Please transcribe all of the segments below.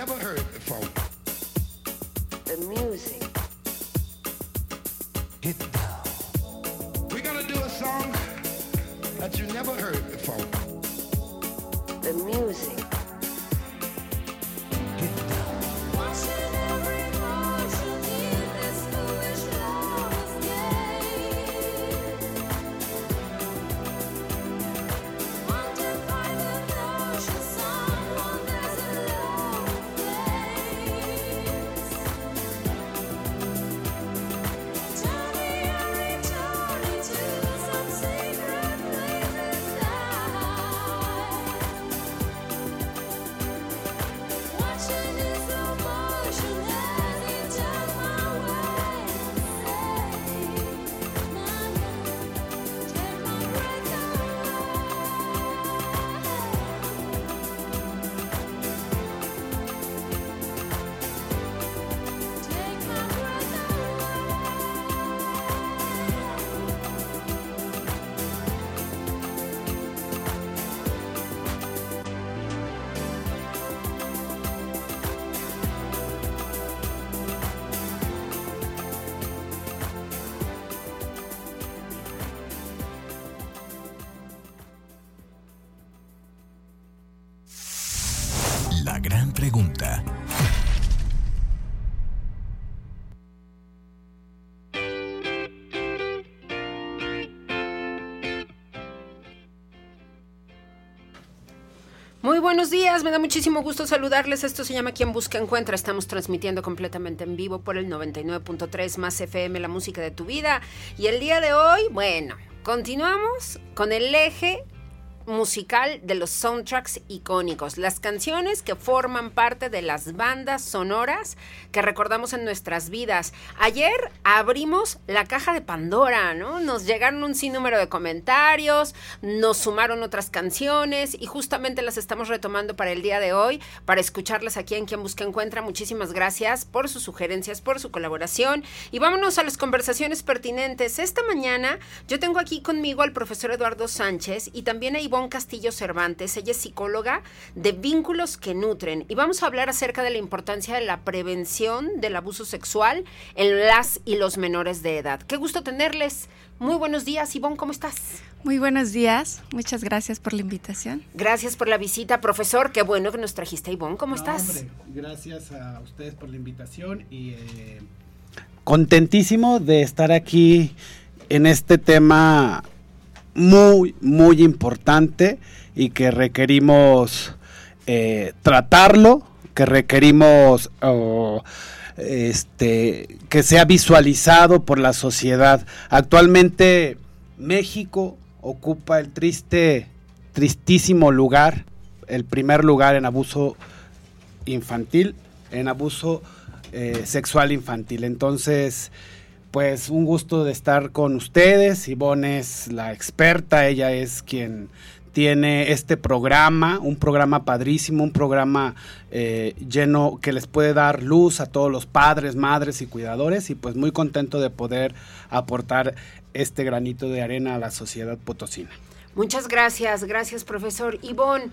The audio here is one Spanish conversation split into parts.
never heard. gran pregunta. Muy buenos días, me da muchísimo gusto saludarles. Esto se llama Quien Busca Encuentra. Estamos transmitiendo completamente en vivo por el 99.3 más FM, la música de tu vida. Y el día de hoy, bueno, continuamos con el eje musical de los soundtracks icónicos, las canciones que forman parte de las bandas sonoras que recordamos en nuestras vidas. Ayer abrimos la caja de Pandora, ¿no? Nos llegaron un sinnúmero de comentarios, nos sumaron otras canciones y justamente las estamos retomando para el día de hoy, para escucharlas aquí en Quien Busca Encuentra. Muchísimas gracias por sus sugerencias, por su colaboración y vámonos a las conversaciones pertinentes. Esta mañana yo tengo aquí conmigo al profesor Eduardo Sánchez y también a Ivonne Castillo Cervantes. Ella es psicóloga de vínculos que nutren y vamos a hablar acerca de la importancia de la prevención del abuso sexual en las y los menores de edad. Qué gusto tenerles. Muy buenos días, Ivonne, ¿cómo estás? Muy buenos días, muchas gracias por la invitación. Gracias por la visita, profesor. Qué bueno que nos trajiste, Ivonne. ¿Cómo estás? Hombre, gracias a ustedes por la invitación y eh, contentísimo de estar aquí en este tema muy, muy importante y que requerimos eh, tratarlo, que requerimos oh, este, que sea visualizado por la sociedad. Actualmente México ocupa el triste, tristísimo lugar, el primer lugar en abuso infantil, en abuso eh, sexual infantil. Entonces, pues un gusto de estar con ustedes. Ivonne es la experta, ella es quien tiene este programa, un programa padrísimo, un programa eh, lleno que les puede dar luz a todos los padres, madres y cuidadores y pues muy contento de poder aportar este granito de arena a la sociedad potosina. Muchas gracias, gracias profesor. Ivonne,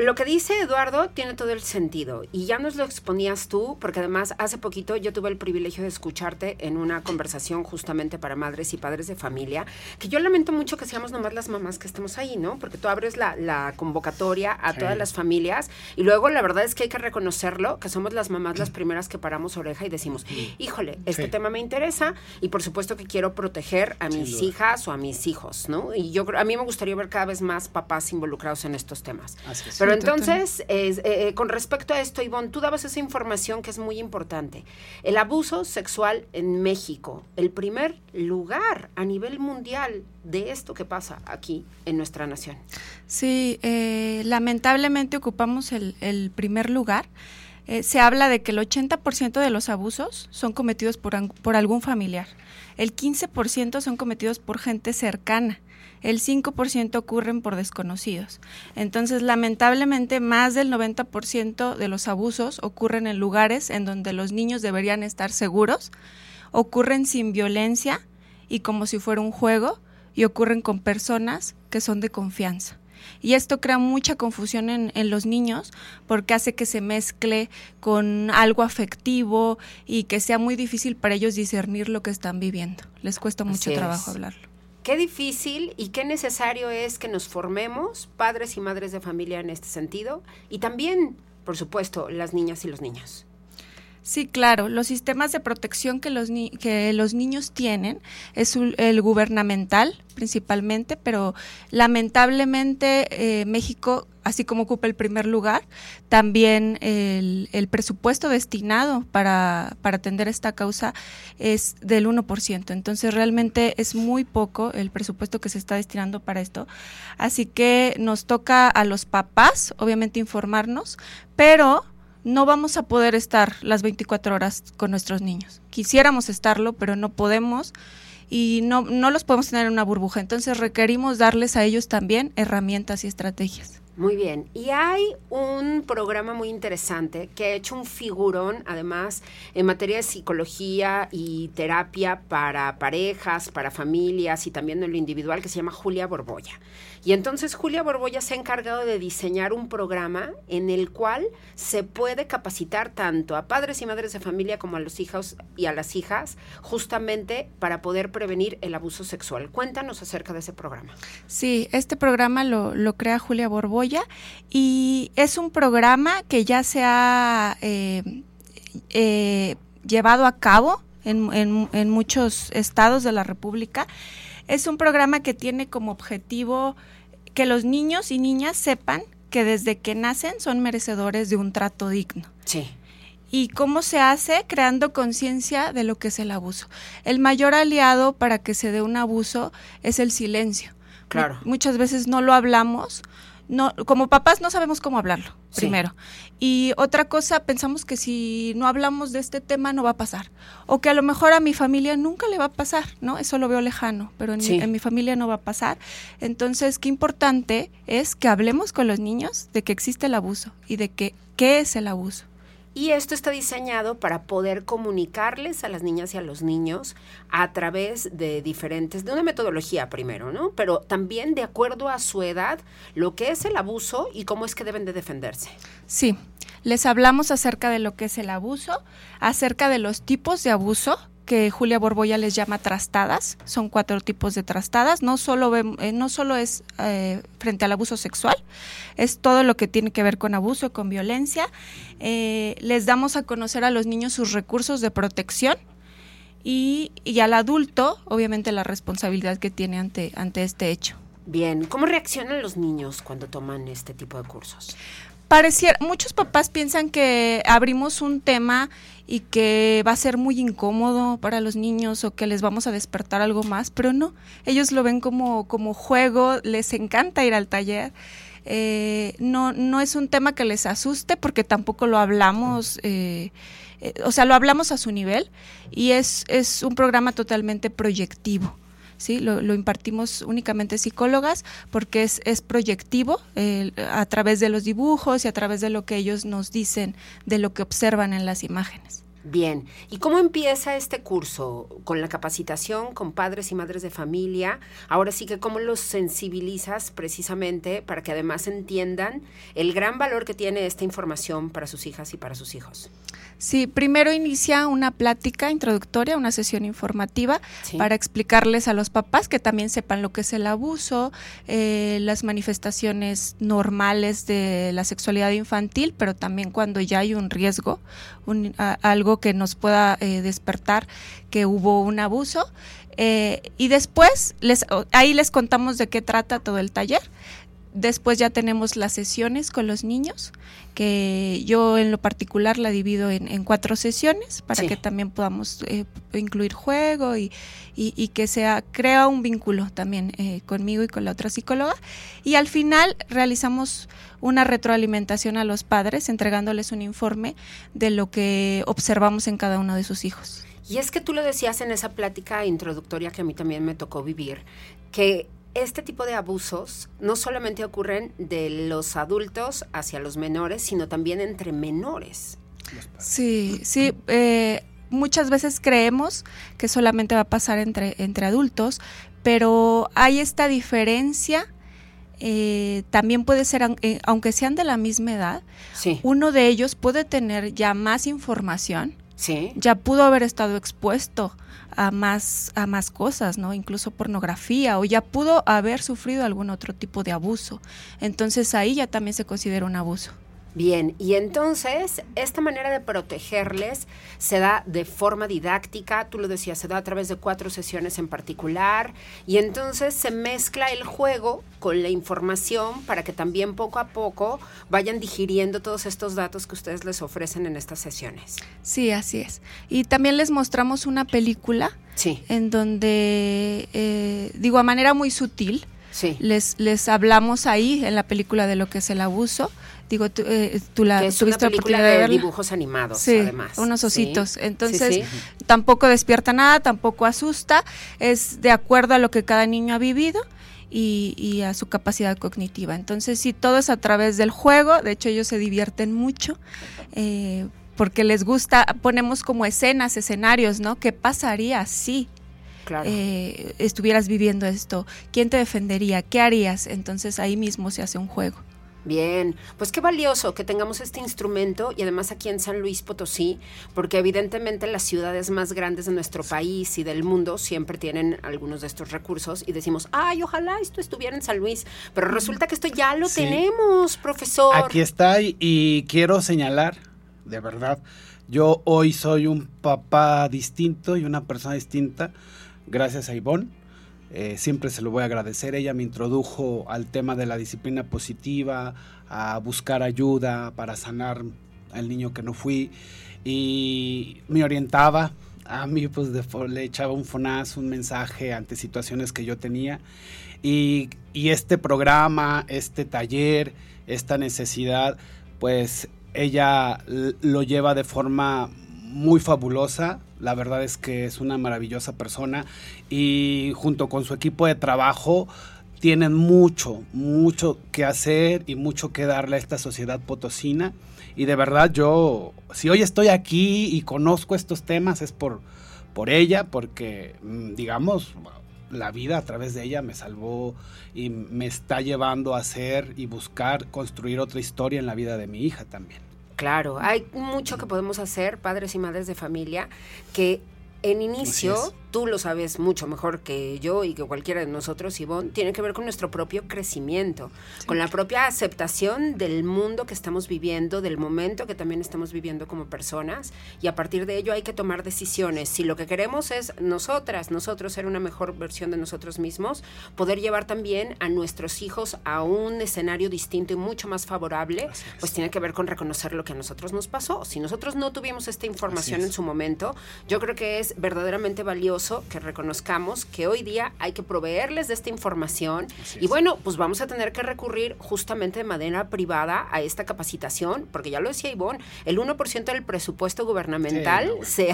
lo que dice Eduardo tiene todo el sentido y ya nos lo exponías tú, porque además hace poquito yo tuve el privilegio de escucharte en una conversación justamente para madres y padres de familia, que yo lamento mucho que seamos nomás las mamás que estemos ahí, ¿no? Porque tú abres la, convocatoria a todas las familias y luego la verdad es que hay que reconocerlo, que somos las mamás las primeras que paramos oreja y decimos, híjole, este tema me interesa y por supuesto que quiero proteger a mis hijas o a mis hijos, ¿no? Y yo a mí me gustaría ver cada vez más papás involucrados en estos temas. Así es. Pero entonces, eh, eh, con respecto a esto, Ivonne, tú dabas esa información que es muy importante. El abuso sexual en México, el primer lugar a nivel mundial de esto que pasa aquí en nuestra nación. Sí, eh, lamentablemente ocupamos el, primer lugar. Se habla de que el 80% de los abusos son cometidos por, por algún familiar. El 15% son cometidos por gente cercana el 5% ocurren por desconocidos. Entonces, lamentablemente, más del 90% de los abusos ocurren en lugares en donde los niños deberían estar seguros, ocurren sin violencia y como si fuera un juego, y ocurren con personas que son de confianza. Y esto crea mucha confusión en, los niños porque hace que se mezcle con algo afectivo y que sea muy difícil para ellos discernir lo que están viviendo. Les cuesta mucho trabajo hablarlo qué difícil y qué necesario es que nos formemos, padres y madres de familia en este sentido, y también, por supuesto, las niñas y los niños. Sí, claro. Los sistemas de protección que los, que los niños tienen es el gubernamental principalmente, pero lamentablemente eh, México, así como ocupa el primer lugar, también el, presupuesto destinado para, para, atender esta causa es del 1%. Entonces realmente es muy poco el presupuesto que se está destinando para esto. Así que nos toca a los papás, obviamente, informarnos, pero no vamos a poder estar las 24 horas con nuestros niños. Quisiéramos estarlo, pero no podemos y no, no los podemos tener en una burbuja. Entonces requerimos darles a ellos también herramientas y estrategias. Muy bien. Y hay un programa muy interesante que ha hecho un figurón, además, en materia de psicología y terapia para parejas, para familias y también en lo individual, que se llama Julia Borbolla. Y entonces Julia Borbolla se ha encargado de diseñar un programa en el cual se puede capacitar tanto a padres y madres de familia como a los hijos y a las hijas, justamente para poder prevenir el abuso sexual. Cuéntanos acerca de ese programa. Sí, este programa lo, crea Julia Y es un programa que ya se ha eh, eh, llevado a cabo en, en muchos estados de la República es un programa que tiene como objetivo que los niños y niñas sepan que desde que nacen son merecedores de un trato digno. Sí. ¿Y cómo se hace? Creando conciencia de lo que es el abuso. El mayor aliado para que se dé un abuso es el silencio. Claro. Muchas veces no lo hablamos. No, como papás no sabemos cómo hablarlo, Sí. primero. Y otra cosa, pensamos que si no hablamos de este tema no va a pasar. O que a lo mejor a mi familia nunca le va a pasar, ¿no? Eso lo veo lejano, pero en, Sí. mi, en mi familia no va a pasar. Entonces, qué importante es que hablemos con los niños de que existe el abuso y de que qué es el abuso. Y esto está diseñado para poder comunicarles a las niñas y a los niños a través de diferentes, de una metodología primero, ¿no? Pero también de acuerdo a su edad, lo que es el abuso y cómo es que deben de defenderse. Sí, les hablamos acerca de lo que es el abuso, acerca de los tipos de abuso que Julia Borboya les llama trastadas. Son cuatro tipos de trastadas. No solo, eh, no solo es eh, frente al abuso sexual, es todo lo que tiene que ver con abuso, con violencia. Eh, les damos a conocer a los niños sus recursos de protección y, y al adulto, obviamente, la responsabilidad que tiene ante, ante este hecho. Bien, ¿cómo reaccionan los niños cuando toman este tipo de cursos? Pareciera, muchos papás piensan que abrimos un tema y que va a ser muy incómodo para los niños o que les vamos a despertar algo más, pero no, ellos lo ven como, como juego, les encanta ir al taller. Eh, no, no es un tema que les asuste porque tampoco lo hablamos, eh, eh, o sea, lo hablamos a su nivel y es, es un programa totalmente proyectivo. ¿Sí? Lo, lo impartimos únicamente psicólogas porque es, es proyectivo eh, a través de los dibujos y a través de lo que ellos nos dicen, de lo que observan en las imágenes. Bien, ¿y cómo empieza este curso? ¿Con la capacitación con padres y madres de familia? Ahora sí que cómo los sensibilizas precisamente para que además entiendan el gran valor que tiene esta información para sus hijas y para sus hijos. Sí, primero inicia una plática introductoria, una sesión informativa Sí. para explicarles a los papás que también sepan lo que es el abuso, eh, las manifestaciones normales de la sexualidad infantil, pero también cuando ya hay un riesgo, un- a- algo que nos pueda eh, despertar que hubo un abuso. Eh, y después les, ahí les contamos de qué trata todo el taller. Después ya tenemos las sesiones con los niños, que yo en lo particular la divido en, en cuatro sesiones para Sí. que también podamos eh, incluir juego y, y- y que sea crea un vínculo también eh, conmigo y con la otra psicóloga. Y al final realizamos una retroalimentación a los padres entregándoles un informe de lo que observamos en cada uno de sus hijos. Y es que tú lo decías en esa plática introductoria que a mí también me tocó vivir, que este tipo de abusos no solamente ocurren de los adultos hacia los menores, sino también entre menores. Sí, sí. eh, muchas veces creemos que solamente va a pasar entre, entre adultos, pero hay esta diferencia. eh, también puede ser, aun- eh, aunque sean de la misma edad, Sí, uno de ellos puede tener ya más información, ya pudo haber estado expuesto a más, a más cosas, ¿no? Incluso pornografía, o ya pudo haber sufrido algún otro tipo de abuso. Entonces ahí ya también se considera un abuso. Bien, y entonces esta manera de protegerles se da de forma didáctica, tú lo decías, se da a través de cuatro sesiones en particular, y entonces se mezcla el juego con la información para que también poco a poco vayan digiriendo todos estos datos que ustedes les ofrecen en estas sesiones. Sí, así es. Y también les mostramos una película Sí, en donde, eh, digo, a manera muy sutil, sí. les, les hablamos ahí en la película de lo que es el abuso. Digo, tú, eh, tú la que es tuviste película de, dibujos animados, Sí, además. unos ositos. sí, Entonces, sí. tampoco despierta nada, tampoco asusta, es de acuerdo a lo que cada niño ha vivido y, y a su capacidad cognitiva. Entonces, sí, todo es a través del juego, de hecho ellos se divierten mucho. eh, porque les gusta, ponemos como escenas, escenarios, ¿no? ¿Qué pasaría si Claro. eh, estuvieras viviendo esto? ¿Quién te defendería? ¿Qué harías? Entonces ahí mismo se hace un juego. Bien, pues qué valioso que tengamos este instrumento y además aquí en San Luis Potosí, porque evidentemente las ciudades más grandes de nuestro país y del mundo siempre tienen algunos de estos recursos y decimos, ay, ojalá esto estuviera en San Luis, pero resulta que esto ya lo Sí. tenemos, profesor. Aquí está y, y quiero señalar, de verdad, yo hoy soy un papá distinto y una persona distinta gracias a Ivonne, eh, siempre se lo voy a agradecer. Ella me introdujo al tema de la disciplina positiva, a buscar ayuda para sanar al niño que no fui y me orientaba. A mí pues le echaba un fonazo, un mensaje ante situaciones que yo tenía. Y este programa, este taller, esta necesidad, pues ella lo lleva de forma muy fabulosa. La verdad es que es una maravillosa persona y junto con su equipo de trabajo tienen mucho, mucho que hacer y mucho que darle a esta sociedad potosina. Y de verdad yo, si hoy estoy aquí y conozco estos temas es por, por ella, porque mm, digamos, la vida a través de ella me salvó y me está llevando a hacer y buscar construir otra historia en la vida de mi hija también. Claro, hay mucho que podemos hacer, padres y madres de familia, que en inicio tú lo sabes mucho mejor que yo y que cualquiera de nosotros, Ivonne, tiene que ver con nuestro propio crecimiento, con la propia aceptación del mundo que estamos viviendo, del momento que también estamos viviendo como personas, y a partir de ello hay que tomar decisiones. Si lo que queremos es nosotras, nosotros ser una mejor versión de nosotros mismos, poder llevar también a nuestros hijos a un escenario distinto y mucho más favorable, pues tiene que ver con reconocer lo que a nosotros nos pasó. Si nosotros no tuvimos esta información en su momento, yo creo que es verdaderamente valioso que reconozcamos que hoy día hay que proveerles de esta información. Y bueno, pues vamos a tener que recurrir justamente de manera privada a esta capacitación, porque ya lo decía Ivonne, el 1% del presupuesto gubernamental se,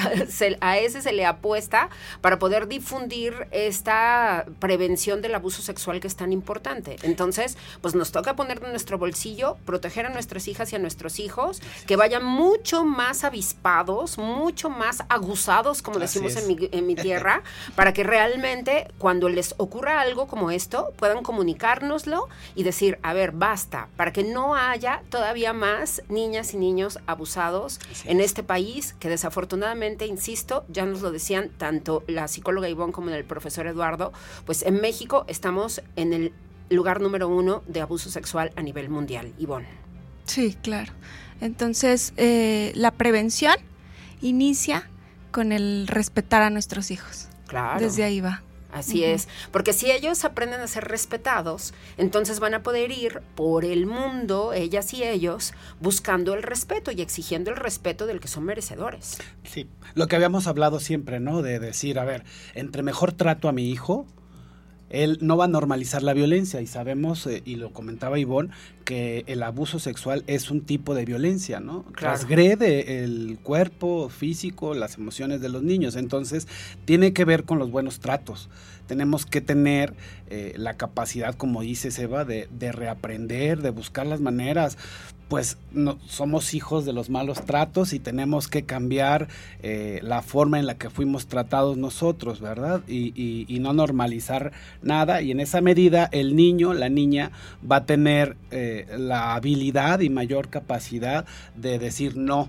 a ese se le apuesta para poder difundir esta prevención del abuso sexual que es tan importante. Entonces, pues nos toca poner en nuestro bolsillo, proteger a nuestras hijas y a nuestros hijos, que vayan mucho más avispados, mucho más aguzados, como decimos en mi, en mi tierra para que realmente cuando les ocurra algo como esto puedan comunicárnoslo y decir, a ver, basta, para que no haya todavía más niñas y niños abusados en este país que desafortunadamente, insisto, ya nos lo decían tanto la psicóloga Ivonne como el profesor Eduardo, pues en México estamos en el lugar número uno de abuso sexual a nivel mundial. Ivonne. Sí, claro. Entonces, eh, la prevención inicia con el respetar a nuestros hijos. Claro. Desde ahí va. Así es, porque si ellos aprenden a ser respetados, entonces van a poder ir por el mundo, ellas y ellos, buscando el respeto y exigiendo el respeto del que son merecedores. Sí, lo que habíamos hablado siempre, ¿no? De decir, a ver, entre mejor trato a mi hijo, él no va a normalizar la violencia y sabemos, eh, y lo comentaba Ivonne, que el abuso sexual es un tipo de violencia, ¿no? Transgrede el cuerpo físico, las emociones de los niños, entonces tiene que ver con los buenos tratos. Tenemos que tener eh, la capacidad, como dice Seba, de, de reaprender, de buscar las maneras pues no, somos hijos de los malos tratos y tenemos que cambiar eh, la forma en la que fuimos tratados nosotros, ¿verdad? Y, no normalizar nada. Y en esa medida el niño, la niña, va a tener eh, la habilidad y mayor capacidad de decir no.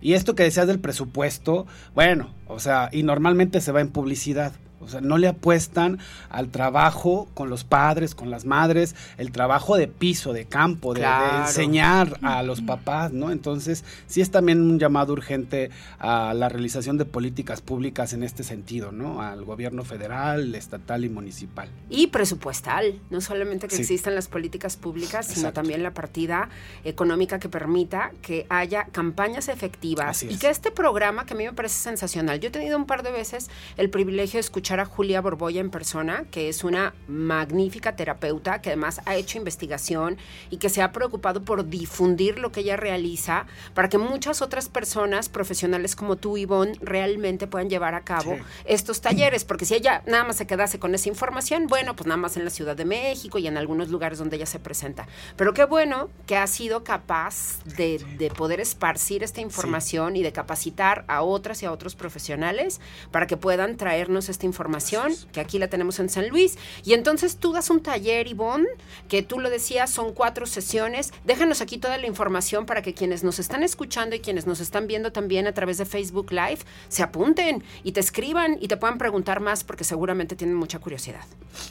Y esto que decías del presupuesto, bueno, o sea, y normalmente se va en publicidad. O sea, no le apuestan al trabajo con los padres, con las madres, el trabajo de piso, de campo, de, enseñar a los papás, ¿no? Entonces, sí es también un llamado urgente a la realización de políticas públicas en este sentido, ¿no? Al gobierno federal, estatal y municipal. Y presupuestal, no solamente que existan las políticas públicas, sino también la partida económica que permita que haya campañas efectivas y que este programa, que a mí me parece sensacional, yo he tenido un par de veces el privilegio de escuchar a Julia Borboya en persona, que es una magnífica terapeuta que además ha hecho investigación y que se ha preocupado por difundir lo que ella realiza para que muchas otras personas profesionales como tú, Ivonne, realmente puedan llevar a cabo estos talleres. Porque si ella nada más se quedase con esa información, bueno, pues nada más en la Ciudad de México y en algunos lugares donde ella se presenta. Pero qué bueno que ha sido capaz de, de poder esparcir esta información y de capacitar a otras y a otros profesionales para que puedan traernos esta información información, que aquí la tenemos en San Luis. Y entonces tú das un taller, Ivonne, que tú lo decías, son cuatro sesiones. Déjanos aquí toda la información para que quienes nos están escuchando y quienes nos están viendo también a través de Facebook Live se apunten y te escriban y te puedan preguntar más porque seguramente tienen mucha curiosidad.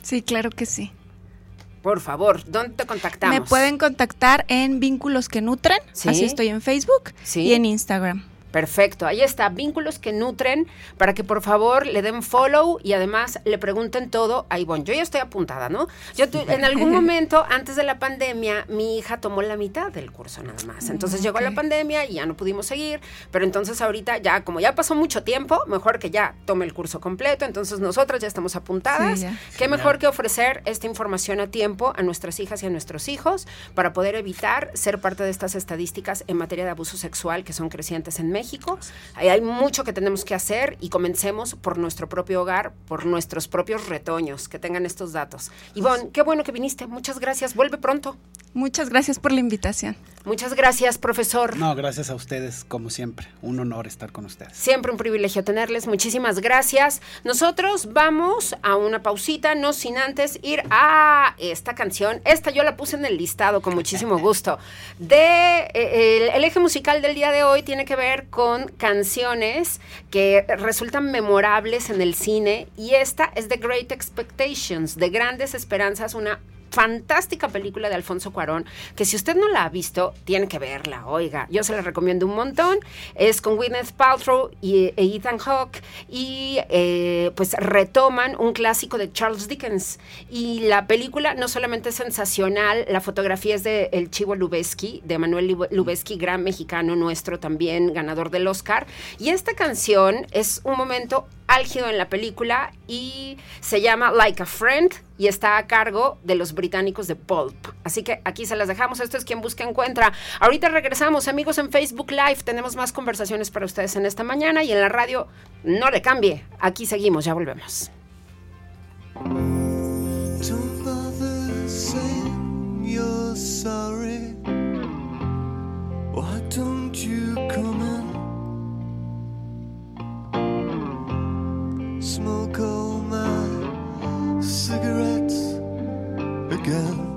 Sí, claro que sí. Por favor, ¿dónde te contactamos? Me pueden contactar en Vínculos que Nutren, así estoy en Facebook y en Instagram. Perfecto, ahí está, vínculos que nutren para que por favor le den follow y además le pregunten todo a Ivonne. Yo ya estoy apuntada, ¿no? Yo en algún momento antes de la pandemia mi hija tomó la mitad del curso nada más. Entonces llegó la pandemia y ya no pudimos seguir, pero entonces ahorita ya como ya pasó mucho tiempo, mejor que ya tome el curso completo, entonces nosotras ya estamos apuntadas. Qué mejor que ofrecer esta información a tiempo a nuestras hijas y a nuestros hijos para poder evitar ser parte de estas estadísticas en materia de abuso sexual que son crecientes en México México. hay mucho que tenemos que hacer y comencemos por nuestro propio hogar, por nuestros propios retoños, que tengan estos datos. Ivonne, qué bueno que viniste. Muchas gracias. Vuelve pronto. Muchas gracias por la invitación. Muchas gracias, profesor. No, gracias a ustedes, como siempre. Un honor estar con ustedes. Siempre un privilegio tenerles. Muchísimas gracias. Nosotros vamos a una pausita, no sin antes ir a esta canción. Esta yo la puse en el listado con muchísimo gusto. De eh, el eje musical del día de hoy tiene que ver con canciones que resultan memorables en el cine y esta es The Great Expectations, de Grandes Esperanzas, una fantástica película de Alfonso Cuarón, que si usted no la ha visto, tiene que verla, oiga, yo se la recomiendo un montón, es con Gwyneth Paltrow y e Ethan Hawke, y eh, pues retoman un clásico de Charles Dickens, y la película no solamente es sensacional, la fotografía es de El Chivo Lubeski, de Manuel Lubeski, gran mexicano nuestro también, ganador del Oscar, y esta canción es un momento álgido en la película y se llama Like a Friend y está a cargo de los británicos de Pulp. Así que aquí se las dejamos. Esto es quien busca encuentra. Ahorita regresamos, amigos, en Facebook Live. Tenemos más conversaciones para ustedes en esta mañana y en la radio. No le cambie. Aquí seguimos, ya volvemos. Smoke all my cigarettes again.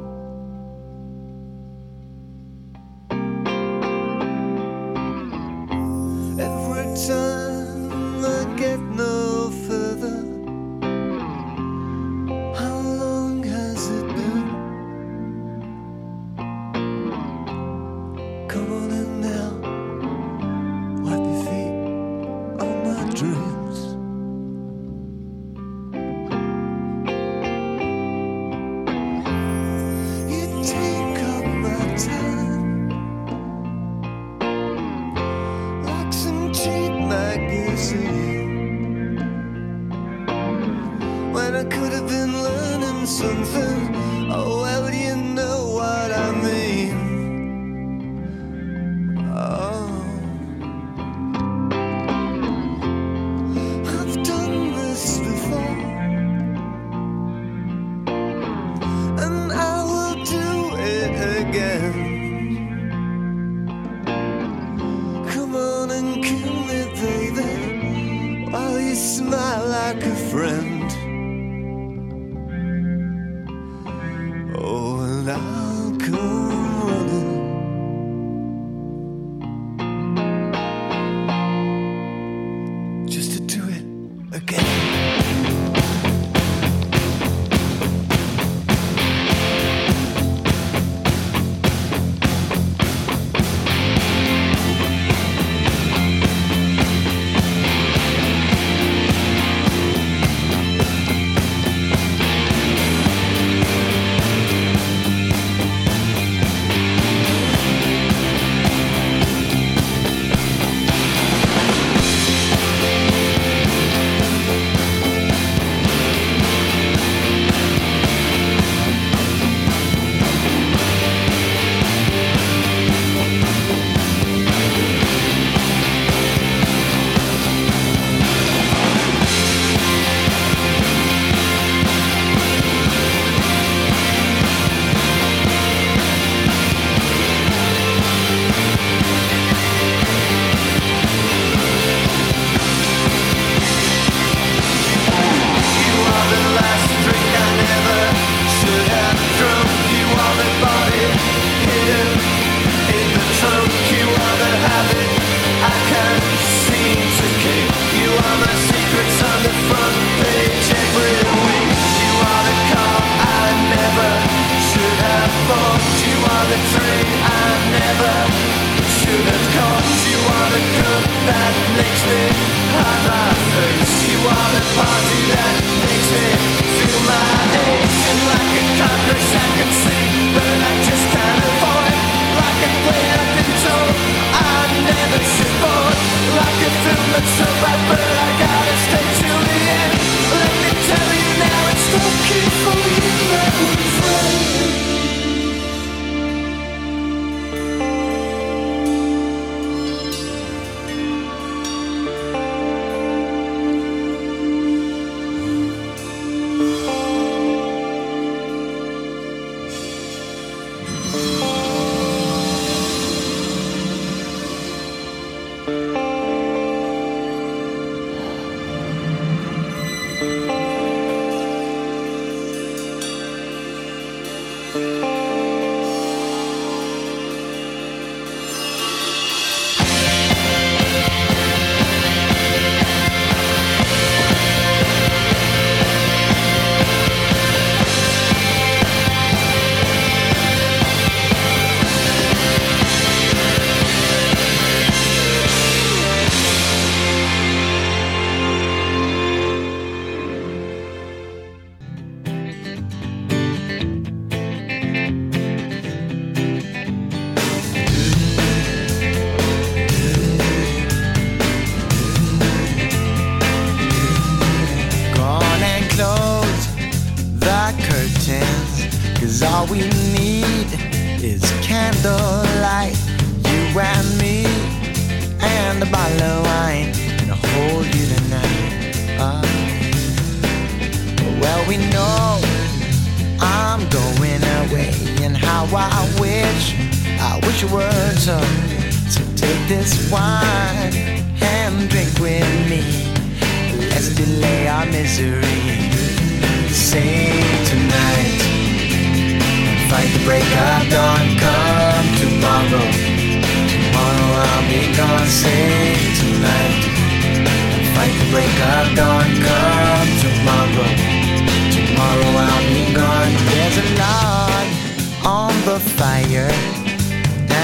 Misery. Sing tonight. Fight the break of dawn. Come tomorrow. Tomorrow I'll be gone. Sing tonight. Fight the break of dawn. Come tomorrow. Tomorrow I'll be gone. There's a log on the fire,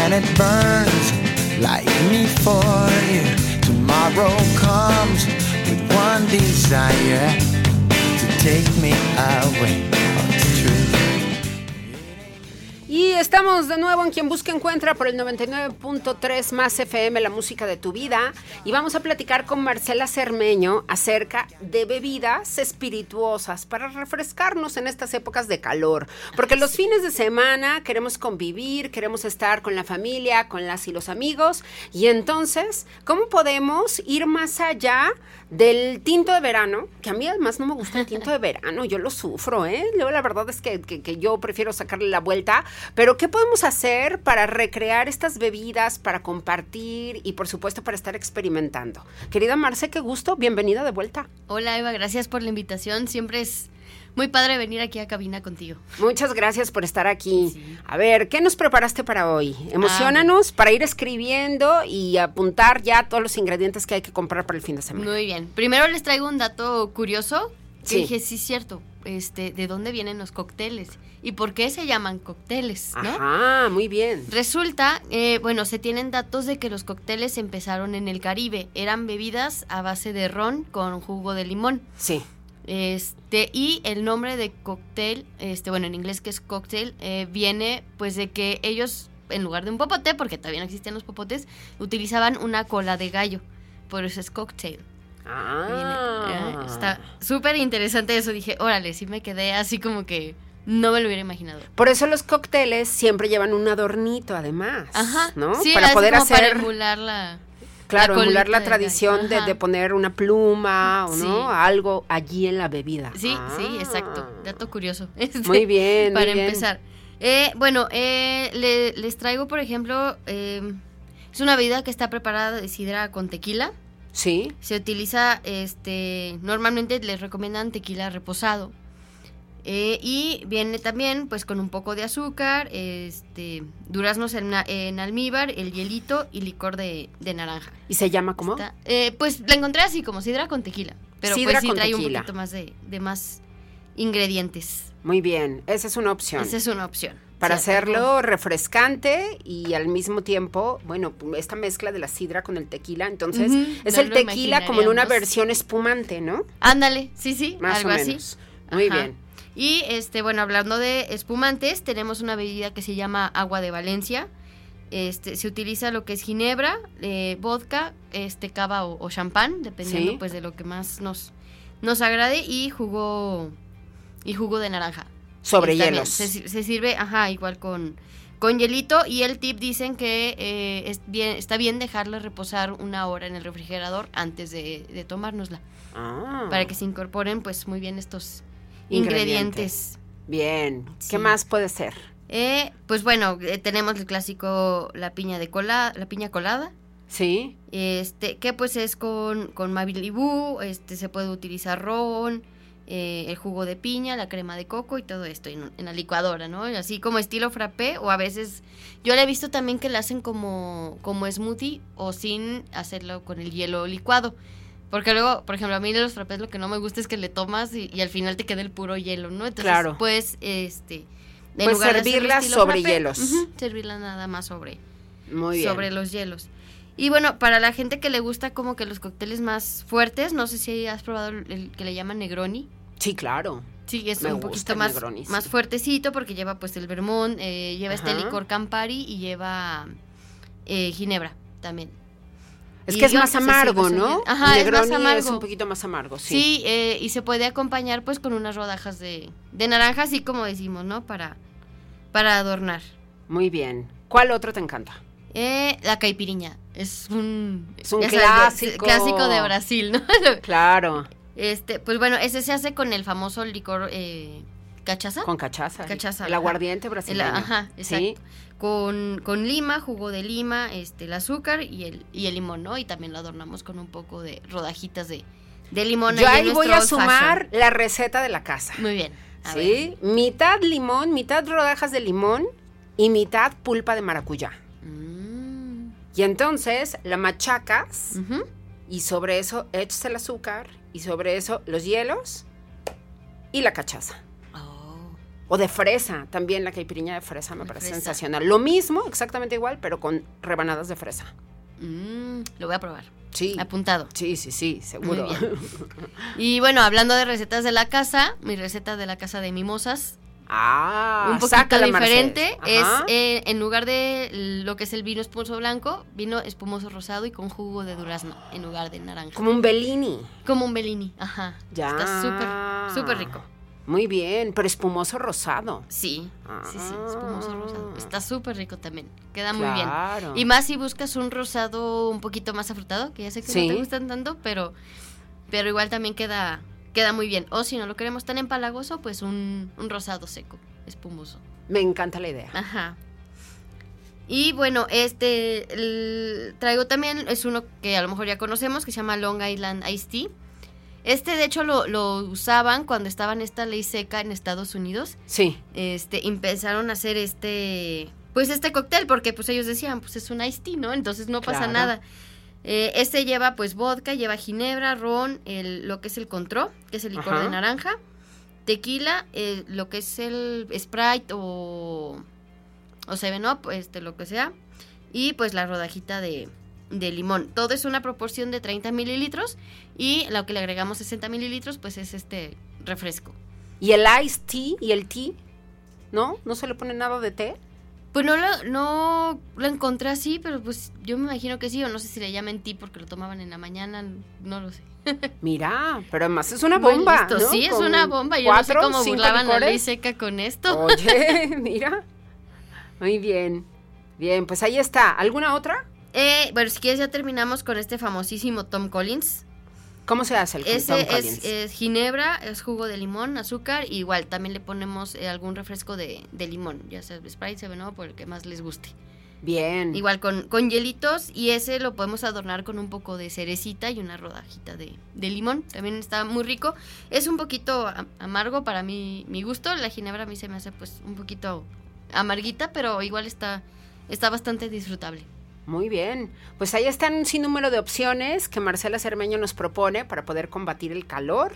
and it burns like me for you. Tomorrow comes desire to take me away. Y estamos de nuevo en Quien Busca Encuentra por el 99.3 más FM, la música de tu vida. Y vamos a platicar con Marcela Cermeño acerca de bebidas espirituosas para refrescarnos en estas épocas de calor. Porque los fines de semana queremos convivir, queremos estar con la familia, con las y los amigos. Y entonces, ¿cómo podemos ir más allá del tinto de verano? Que a mí además no me gusta el tinto de verano, yo lo sufro, ¿eh? Luego la verdad es que, que- que yo prefiero sacarle la vuelta. Pero ¿qué podemos hacer para recrear estas bebidas, para compartir y por supuesto para estar experimentando? Querida Marce, qué gusto, bienvenida de vuelta. Hola Eva, gracias por la invitación. Siempre es muy padre venir aquí a cabina contigo. Muchas gracias por estar aquí. A ver, ¿qué nos preparaste para hoy? Emocionanos para ir escribiendo y apuntar ya todos los ingredientes que hay que comprar para el fin de semana. Muy bien. Primero les traigo un dato curioso. Sí. dije, sí, cierto. Este, ¿de dónde vienen los cócteles? ¿Y por qué se llaman cócteles? ¿no? Ajá, muy bien. Resulta, eh, bueno, se tienen datos de que los cócteles empezaron en el Caribe. Eran bebidas a base de ron con jugo de limón. Sí. Este, y el nombre de cóctel, este, bueno, en inglés que es cocktail, eh, viene pues de que ellos, en lugar de un popote, porque todavía no existían los popotes, utilizaban una cola de gallo. Por eso es cocktail. Ah. Viene, eh, está súper interesante eso. Dije, órale, sí me quedé así como que no me lo hubiera imaginado. Por eso los cócteles siempre llevan un adornito, además. Ajá. ¿No? Sí, para poder Para hacer. emular la. Claro, la emular la tradición de, poner una pluma o Sí. no algo allí en la bebida. Sí, sí, Ah. exacto. Dato curioso. Este, Muy bien, muy Para bien. empezar. Eh, bueno, eh, le- les traigo, por ejemplo, eh, es una bebida que está preparada de sidra con tequila. Sí. Se utiliza, este, normalmente les recomiendan tequila reposado. Eh, y viene también, pues, con un poco de azúcar, este, duraznos en, almíbar, el hielito y licor de, de naranja. ¿Y se llama cómo? Está- eh, pues la encontré así, como sidra con tequila. Pero Sidra pues sí trae un tequila. poquito más de, de más ingredientes. Muy bien, esa es una opción. Esa es una opción. Para Sí, hacerlo refrescante y al mismo tiempo, bueno, esta mezcla de la sidra con el tequila, entonces es no el tequila como en una versión espumante, ¿no? Ándale, sí, sí, Más algo o así. menos. Muy Ajá. bien. Y este, bueno, hablando de espumantes, tenemos una bebida que se llama agua de Valencia. Este, se utiliza lo que es ginebra, eh, vodka, este, cava o, o champán, dependiendo Sí. pues de lo que más nos, nos agrade, y jugo y jugo de naranja. Sobre Está hielos. Se, si- se sirve, ajá, igual con, con hielito. Y el tip dicen que eh, es bien, está bien dejarla reposar una hora en el refrigerador antes de, de tomárnosla. Ah, Para que se incorporen pues muy bien estos Ingredientes. Bien. ¿Qué más puede ser? Eh, pues bueno, eh, tenemos el clásico la piña de cola, la piña colada. Sí. Este, que pues es con, con Mabilibú, este, se puede utilizar ron, eh, el jugo de piña, la crema de coco y todo esto en, en la licuadora, ¿no? Así como estilo frappé o a veces, yo le he visto también que la hacen como, como smoothie o sin hacerlo con el hielo licuado. Porque luego, por ejemplo, a mí de los frappés lo que no me gusta es que le tomas y, y al final te queda el puro hielo, ¿no? Entonces, Claro. pues, este... Pues de hacerlo servirla sobre frappé, hielos. ujú, servirla nada más sobre, Muy bien. sobre los hielos. Y bueno, para la gente que le gusta como que los cócteles más fuertes, no sé si has probado el, que le llaman Negroni. Sí, claro. Sí, es Me un poquito más, Negroni, sí. más fuertecito porque lleva pues el vermont, eh, lleva este licor Campari y lleva eh, ginebra también. Es que es más amargo, ¿no? Ajá, El es más amargo. un poquito más amargo, sí. Sí, eh, y se puede acompañar pues con unas rodajas de, de naranja, así como decimos, ¿no? Para, para adornar. Muy bien. ¿Cuál otro te encanta? Eh, la caipiriña. Es un, Es un sabes, clásico. clásico de Brasil, ¿no? Claro, Este, pues bueno, ese se hace con el famoso licor eh, cachaza. con cachaza. Cachaza, El ajá. aguardiente El- brasileño. ajá, exacto. Sí. Con, con lima, jugo de lima, este, el azúcar y el, y el limón, ¿no? Y también lo adornamos con un poco de rodajitas de, de limón. Yo ahí voy a sumar fashion. la receta de la casa. Muy bien. A ver. ¿Sí? Mitad limón, mitad rodajas de limón y mitad pulpa de maracuyá. Mm, Y entonces la machacas y sobre eso echas el azúcar y sobre eso los hielos y la cachaza. O de fresa, también la caipiriña de fresa me De parece fresa. sensacional. Lo mismo, exactamente igual, pero con rebanadas de fresa. mm, lo voy a probar. Sí. Apuntado. Sí, sí, sí, seguro. Muy bien. Y bueno, hablando de recetas de la casa, mi receta de la casa de mimosas, ah, un poquito sácala, diferente, es eh, en lugar de lo que es el vino espumoso blanco, vino espumoso rosado y con jugo de durazno en lugar de naranja. Como un Bellini. Como un Bellini, ajá. Ya. Está súper, súper rico. Muy bien, pero espumoso rosado. Sí, sí, sí, Ah. espumoso rosado. Está súper rico también, queda muy Claro. bien. Y más si buscas un rosado un poquito más afrutado, que ya sé que Sí. no te gustan tanto, pero, pero igual también queda, queda muy bien. O si no lo queremos tan empalagoso, pues un, un rosado seco, espumoso. Me encanta la idea. Ajá. Y bueno, este el- traigo también, es uno que a lo mejor ya conocemos, que se llama Long Island Iced Tea. Este de hecho lo, lo usaban cuando estaba en esta ley seca en Estados Unidos. Sí. Este, empezaron a hacer este, pues este cóctel, porque pues ellos decían, pues es un iced tea, ¿no? Entonces no pasa Claro. nada. Eh, este lleva pues vodka, lleva ginebra, ron, el, lo que es el control, que es el licor Ajá. de naranja, tequila, eh, lo que es el Sprite o, o Seven Up, este, lo que sea, y pues la rodajita de, de limón. Todo es una proporción de 30 mililitros y lo que le agregamos 60 mililitros pues es este refresco. ¿Y el iced tea y el tea? ¿No? ¿No se le pone nada de té? Pues no lo, no lo encontré así, pero pues yo me imagino que sí, o no sé si le llaman tea porque lo tomaban en la mañana, no lo sé. Mira, pero además es una bomba. listo, ¿no? Sí, es Con una bomba. Yo no sé cómo burlaban la ley licores. seca con esto. Oye, mira. Muy bien. Bien, pues ahí está. ¿Alguna otra? Eh, bueno, si quieres ya terminamos con este famosísimo Tom Collins. ¿Cómo se hace el Ese Tom es, Collins? es ginebra, es jugo de limón, azúcar, y igual también le ponemos eh, algún refresco de, de limón, ya sea Sprite, Seven Up, por el que más les guste. Bien. Igual con, con hielitos y ese lo podemos adornar con un poco de cerecita y una rodajita de, de limón. También está muy rico. Es un poquito amargo para mi, mi gusto. La ginebra a mí se me hace pues un poquito amarguita, pero igual está, está bastante disfrutable. Muy bien. Pues ahí están un sinnúmero de opciones que Marcela Cermeño nos propone para poder combatir el calor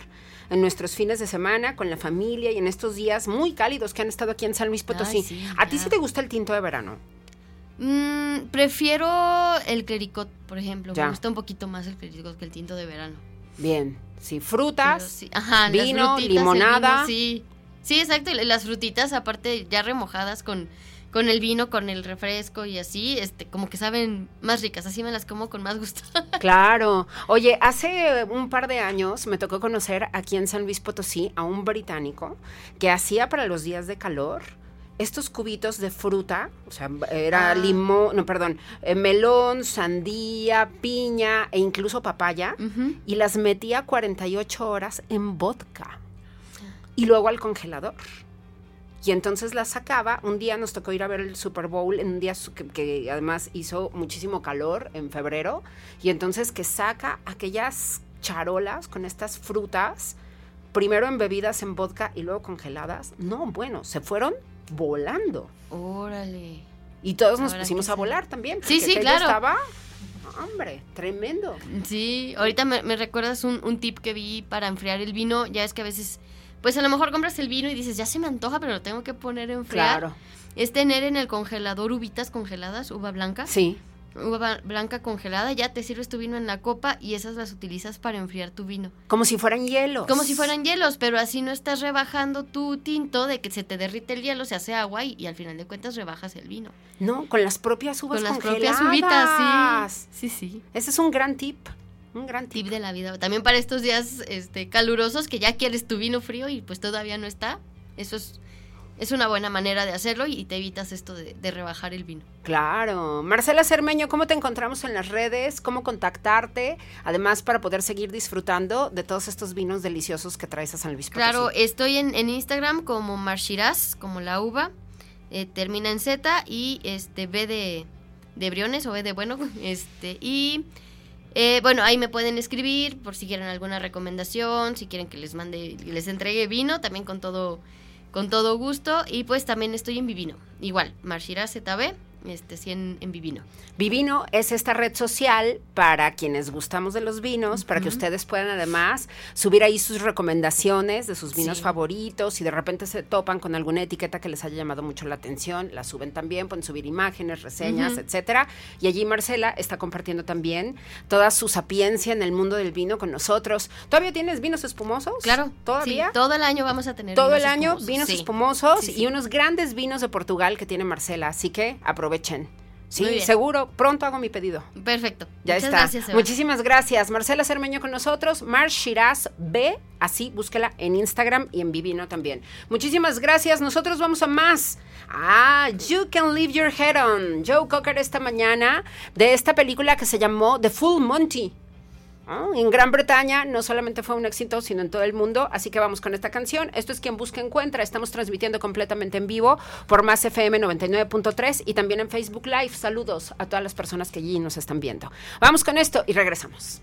en nuestros fines de semana con la familia y en estos días muy cálidos que han estado aquí en San Luis Potosí. Ay, sí, ¿A ti sí te gusta el tinto de verano? Mm, prefiero el clericot, por ejemplo. Ya. Me gusta un poquito más el clericot que el tinto de verano. Bien. Sí, frutas. sí, ajá, vino, frutitas, limonada. vino, sí. Sí, exacto. las frutitas, aparte, ya remojadas con, con el vino, con el refresco y así, este, como que saben más ricas. Así me las como con más gusto. Claro. Oye, hace un par de años me tocó conocer aquí en San Luis Potosí a un británico que hacía para los días de calor estos cubitos de fruta, o sea, era Ah. limón, no, perdón, eh, melón, sandía, piña e incluso papaya, y las metía 48 horas en vodka y luego al congelador. Y entonces las sacaba. Un día nos tocó ir a ver el Super Bowl, en un día que, que además hizo muchísimo calor en febrero. Y entonces que saca aquellas charolas con estas frutas, primero embebidas en vodka y luego congeladas. No, bueno, se fueron volando. Órale. Y todos nos pusimos a volar también. Sí, sí, claro. Estaba, hombre, tremendo. Sí, ahorita me, me recuerdas un, un tip que vi para enfriar el vino. Ya es que a veces, pues a lo mejor compras el vino y dices, ya se me antoja, pero lo tengo que poner a enfriar. Claro. Es tener en el congelador uvitas congeladas, uva blanca. Sí. Uva blanca congelada, ya te sirves tu vino en la copa y esas las utilizas para enfriar tu vino. Como si fueran hielos. Como si fueran hielos, pero así no estás rebajando tu tinto de que se te derrite el hielo, se hace agua y, y al final de cuentas rebajas el vino. No, con las propias uvas Con las congeladas. propias uvitas, sí. Sí, sí. Ese es un gran tip. Un gran tip. Tip de la vida. También para estos días este, calurosos que ya quieres tu vino frío y pues todavía no está. Eso es es una buena manera de hacerlo y te evitas esto de, de rebajar el vino. Claro. Marcela Cermeño, ¿cómo te encontramos en las redes? ¿Cómo contactarte? Además, para poder seguir disfrutando de todos estos vinos deliciosos que traes a San Luis Potosí. Claro, estoy en, en Instagram como Marshiraz, como la uva, eh, termina en Z y este B de, de Briones o B de bueno, este y eh, bueno, ahí me pueden escribir por si quieren alguna recomendación, si quieren que les mande, les entregue vino, también con todo, con todo gusto. Y pues también estoy en Vivino, igual, Marshiraz ZB, este sí en, en Vivino. Vivino es esta red social para quienes gustamos de los vinos, para que ustedes puedan además subir ahí sus recomendaciones de sus vinos Sí. favoritos y de repente se topan con alguna etiqueta que les haya llamado mucho la atención, la suben también, pueden subir imágenes, reseñas, Ujú. etcétera. Y allí Marcela está compartiendo también toda su sapiencia en el mundo del vino con nosotros. ¿Todavía tienes vinos espumosos? Claro, ¿Todavía? sí, todo el año vamos a tener todo vinos el año espumosos, vinos espumosos y unos grandes vinos de Portugal que tiene Marcela, así que aprovechen. Sí, seguro, pronto hago mi pedido. Perfecto. Ya Muchas está. gracias. Muchísimas gracias. Marcela Cermeño con nosotros. Mar Shiraz B. Así, búsquela en Instagram y en Vivino también. Muchísimas gracias. Nosotros vamos a más. Ah, You Can Leave Your Head On. Joe Cocker esta mañana de esta película que se llamó The Full Monty. Ah, En Gran Bretaña no solamente fue un éxito, sino en todo el mundo. Así que vamos con esta canción. Esto es Quien Busca Encuentra. Estamos transmitiendo completamente en vivo por Más FM 99.3 y también en Facebook Live. Saludos a todas las personas que allí nos están viendo. Vamos con esto y regresamos.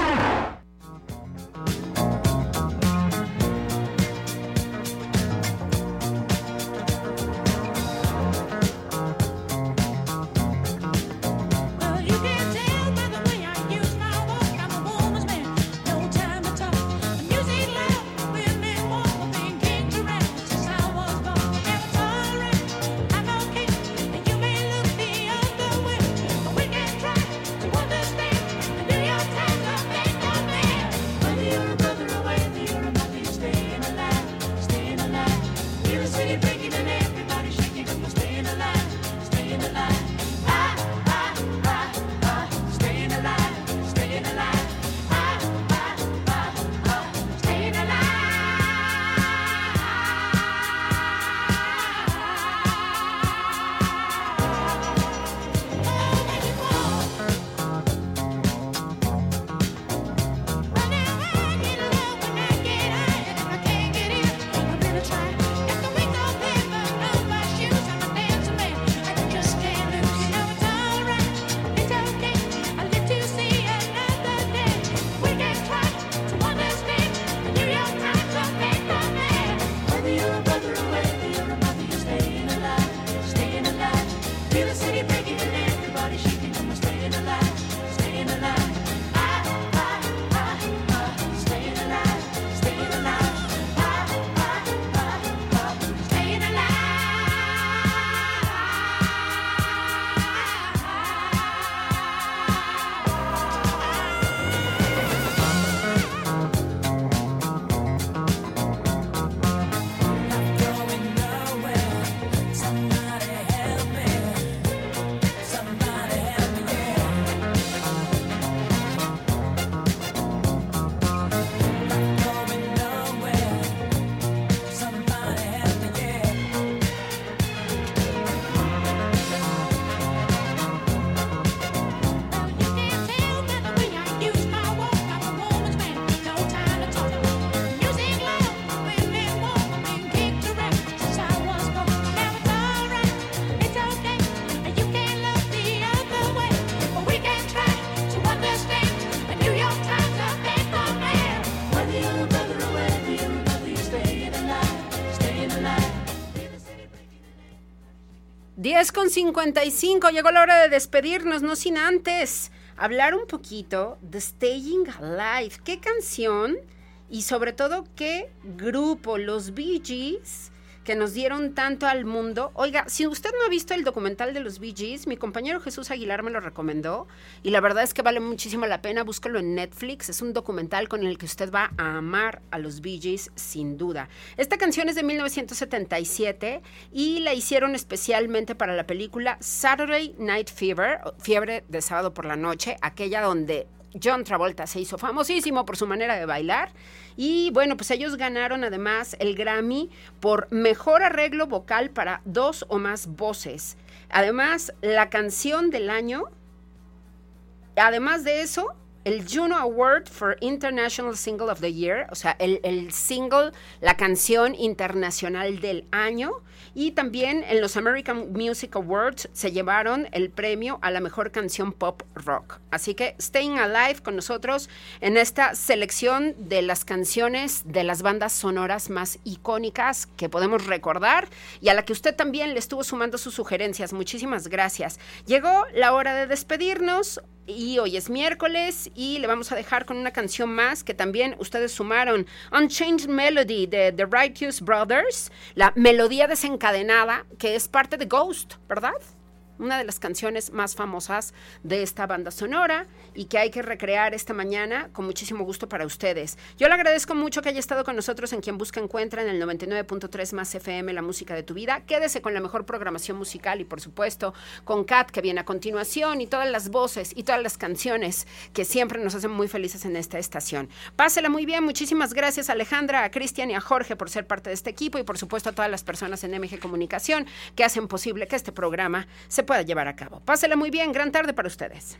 10 con 55, llegó la hora de despedirnos, no sin antes hablar un poquito de Staying Alive. ¿Qué canción? Y sobre todo, ¿qué grupo? Los Bee Gees que nos dieron tanto al mundo. Oiga, si usted no ha visto el documental de los Bee Gees, mi compañero Jesús Aguilar me lo recomendó y la verdad es que vale muchísimo la pena, búscalo en Netflix, es un documental con el que usted va a amar a los Bee Gees sin duda. Esta canción es de 1977 y la hicieron especialmente para la película Saturday Night Fever, Fiebre de sábado por la noche, aquella donde John Travolta se hizo famosísimo por su manera de bailar. Y bueno, pues ellos ganaron además el Grammy por mejor arreglo vocal para dos o más voces. Además, la canción del año. Además de eso, el Juno Award for International Single of the Year, o sea, el, el single, la canción internacional del año. Y también en los American Music Awards se llevaron el premio a la mejor canción pop rock. Así que Staying Alive con nosotros en esta selección de las canciones de las bandas sonoras más icónicas que podemos recordar y a la que usted también le estuvo sumando sus sugerencias. Muchísimas gracias. Llegó la hora de despedirnos y hoy es miércoles y le vamos a dejar con una canción más que también ustedes sumaron, Unchanged Melody de The Righteous Brothers, la melodía desencadenada que es parte de Ghost, ¿verdad? Una de las canciones más famosas de esta banda sonora y que hay que recrear esta mañana con muchísimo gusto para ustedes. Yo le agradezco mucho que haya estado con nosotros en Quien Busca Encuentra en el 99.3 más FM, la música de tu vida. Quédese con la mejor programación musical y por supuesto con Kat que viene a continuación y todas las voces y todas las canciones que siempre nos hacen muy felices en esta estación. Pásela muy bien, muchísimas gracias Alejandra, a Cristian y a Jorge por ser parte de este equipo y por supuesto a todas las personas en MG Comunicación que hacen posible que este programa se pueda llevar a cabo. Pásela muy bien, gran tarde para ustedes.